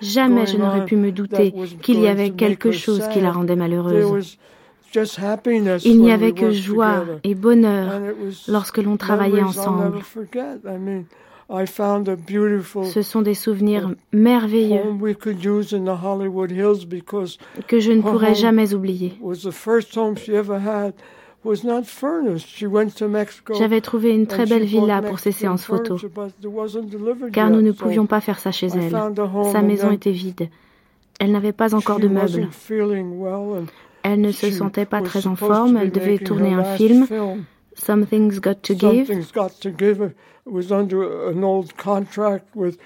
jamais je n'aurais pu me douter qu'il y avait quelque chose qui la rendait malheureuse. Il n'y avait que joie et bonheur lorsque l'on travaillait ensemble. Ce sont des souvenirs merveilleux que je ne pourrai jamais oublier. J'avais trouvé une très belle villa pour ces séances photos, car nous ne pouvions pas faire ça chez elle. Sa maison était vide. Elle n'avait pas encore de meubles. Elle ne se sentait pas très en forme, elle devait tourner un film. Something's Got to Give. Was under an old contract with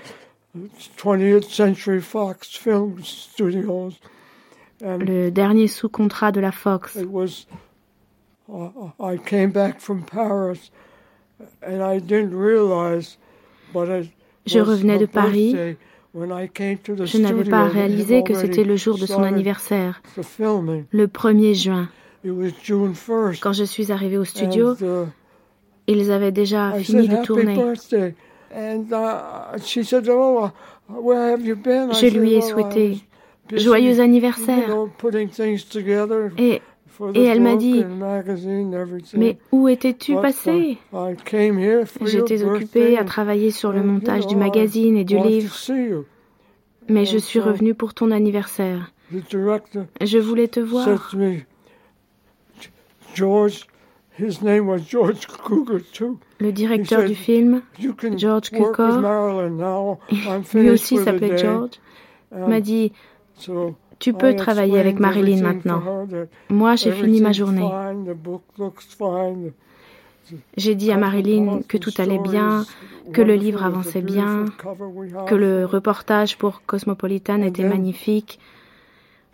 20th Century Fox Film Studios. Le dernier sous-contrat de la Fox. It was, uh, I came back from Paris and I didn't realize, but it Je revenais de Paris. Je n'avais pas réalisé que c'était le jour de son anniversaire, le 1er juin. Quand je suis arrivé au studio, ils avaient déjà fini de tourner. Je lui ai oh, souhaité joyeux anniversaire. Et, et elle m'a dit, mais où étais-tu passé? J'étais occupée à travailler sur le montage du magazine et du livre. Mais je suis revenue pour ton anniversaire. Je voulais te voir. George, le directeur du film, George Cukor, lui aussi s'appelait George, m'a dit Tu peux travailler avec Marilyn maintenant. Moi, j'ai fini ma journée. J'ai dit à Marilyn que tout allait bien, que le livre avançait bien, que le reportage pour Cosmopolitan était magnifique.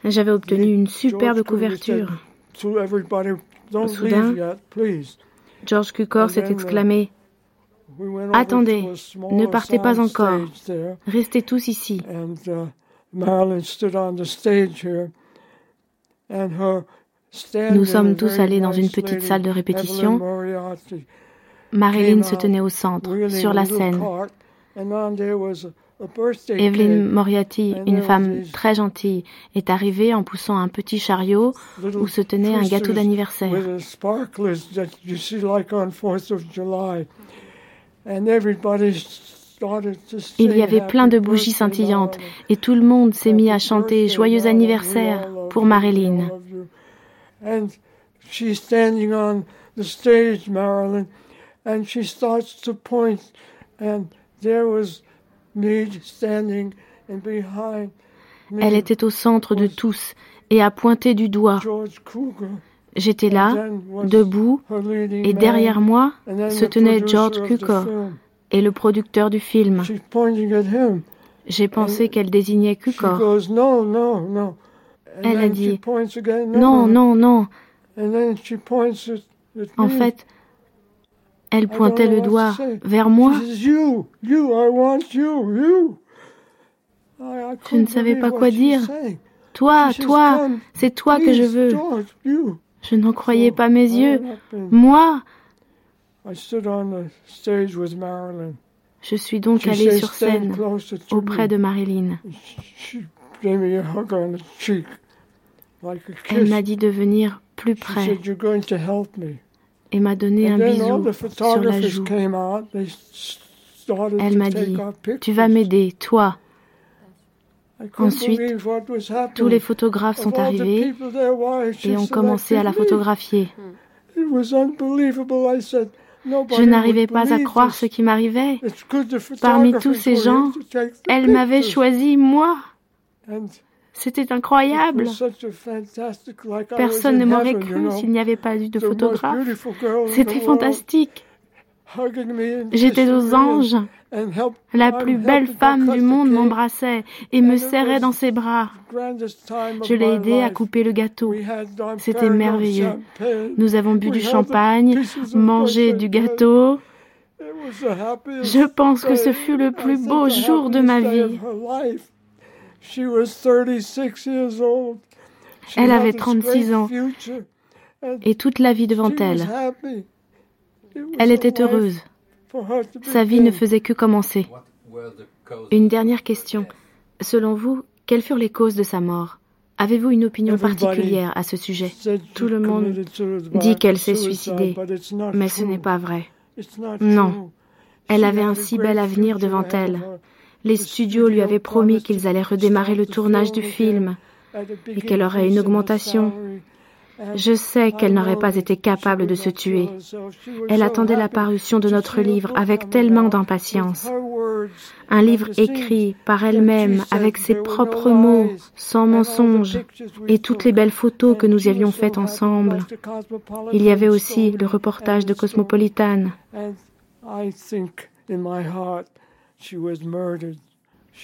J'avais obtenu une superbe couverture. Soudain, George Cukor s'est exclamé Attendez, ne partez pas encore, restez tous ici. Nous sommes tous allés dans une petite salle de répétition. Marilyn se tenait au centre, sur la scène. Evelyn Moriarty, une femme très gentille, est arrivée en poussant un petit chariot où se tenait un gâteau d'anniversaire. Il y avait plein de bougies scintillantes et tout le monde s'est mis à chanter Joyeux anniversaire pour Marilyn. and she starts to point, and there was elle était au centre de tous et a pointé du doigt. J'étais là, debout, et derrière moi se tenait George Cukor et le producteur du film. J'ai pensé qu'elle désignait Cukor. Elle a dit, Non, non, non. En fait, elle pointait le doigt vers moi. Je ne savais pas quoi dire. Toi, toi, "Come, c'est toi que je veux. George, you." Je n'en croyais pas mes yeux. Moi, I stood on the stage with Marilyn. je suis donc allée sur "Stand scène auprès me." de Marilyn. Elle m'a dit de venir plus près et m'a donné un bisou sur la joue. Elle m'a dit, tu vas m'aider, toi. Ensuite. Tous les photographes sont arrivés et ont commencé à la photographier. Je n'arrivais pas à croire ce qui m'arrivait. Parmi tous ces gens, Elle m'avait choisi, moi. C'était incroyable. Personne ne m'aurait cru s'il n'y avait pas eu de photographe. C'était fantastique. J'étais aux anges. La plus belle femme du monde m'embrassait et me serrait dans ses bras. Je l'ai aidé à couper le gâteau. C'était merveilleux. Nous avons bu du champagne, mangé du gâteau. Je pense que ce fut le plus beau jour de ma vie. Elle avait 36 ans et toute la vie devant elle. Elle était heureuse. Sa vie ne faisait que commencer. Une dernière question. Selon vous, quelles furent les causes de sa mort? Avez-vous une opinion particulière à ce sujet? Tout le monde dit qu'elle s'est suicidée, mais ce n'est pas vrai. Non. Elle avait un si bel avenir devant elle. Les studios lui avaient promis qu'ils allaient redémarrer le tournage du film et qu'elle aurait une augmentation. Je sais qu'elle n'aurait pas été capable de se tuer. Elle attendait la parution de notre livre avec tellement d'impatience. Un livre écrit par elle-même, avec ses propres mots, sans mensonge, et toutes les belles photos que nous avions faites ensemble. Il y avait aussi le reportage de Cosmopolitan.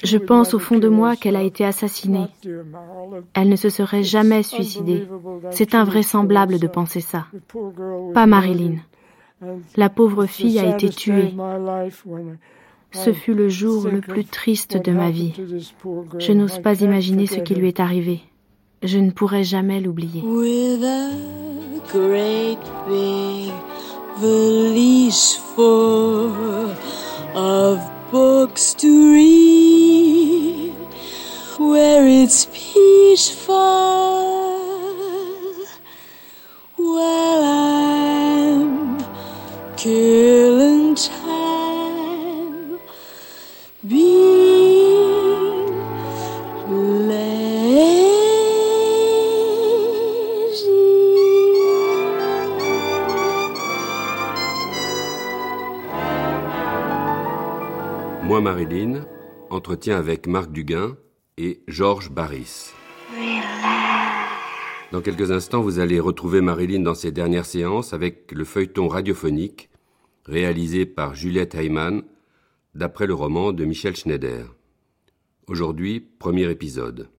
Je pense au fond de moi qu'elle a été assassinée. Elle ne se serait jamais suicidée. C'est invraisemblable de penser ça. Pas Marilyn. La pauvre fille a été tuée. Ce fut le jour le plus triste de ma vie. Je n'ose pas imaginer ce qui lui est arrivé. Je ne pourrai jamais l'oublier. books to read where it's peaceful while I'm killing. Moi, Marilyn, entretien avec Marc Duguin et Georges Barris. Dans quelques instants, vous allez retrouver Marilyn dans ses dernières séances avec le feuilleton radiophonique réalisé par Juliette Heyman d'après le roman de Michel Schneider. Aujourd'hui, premier épisode.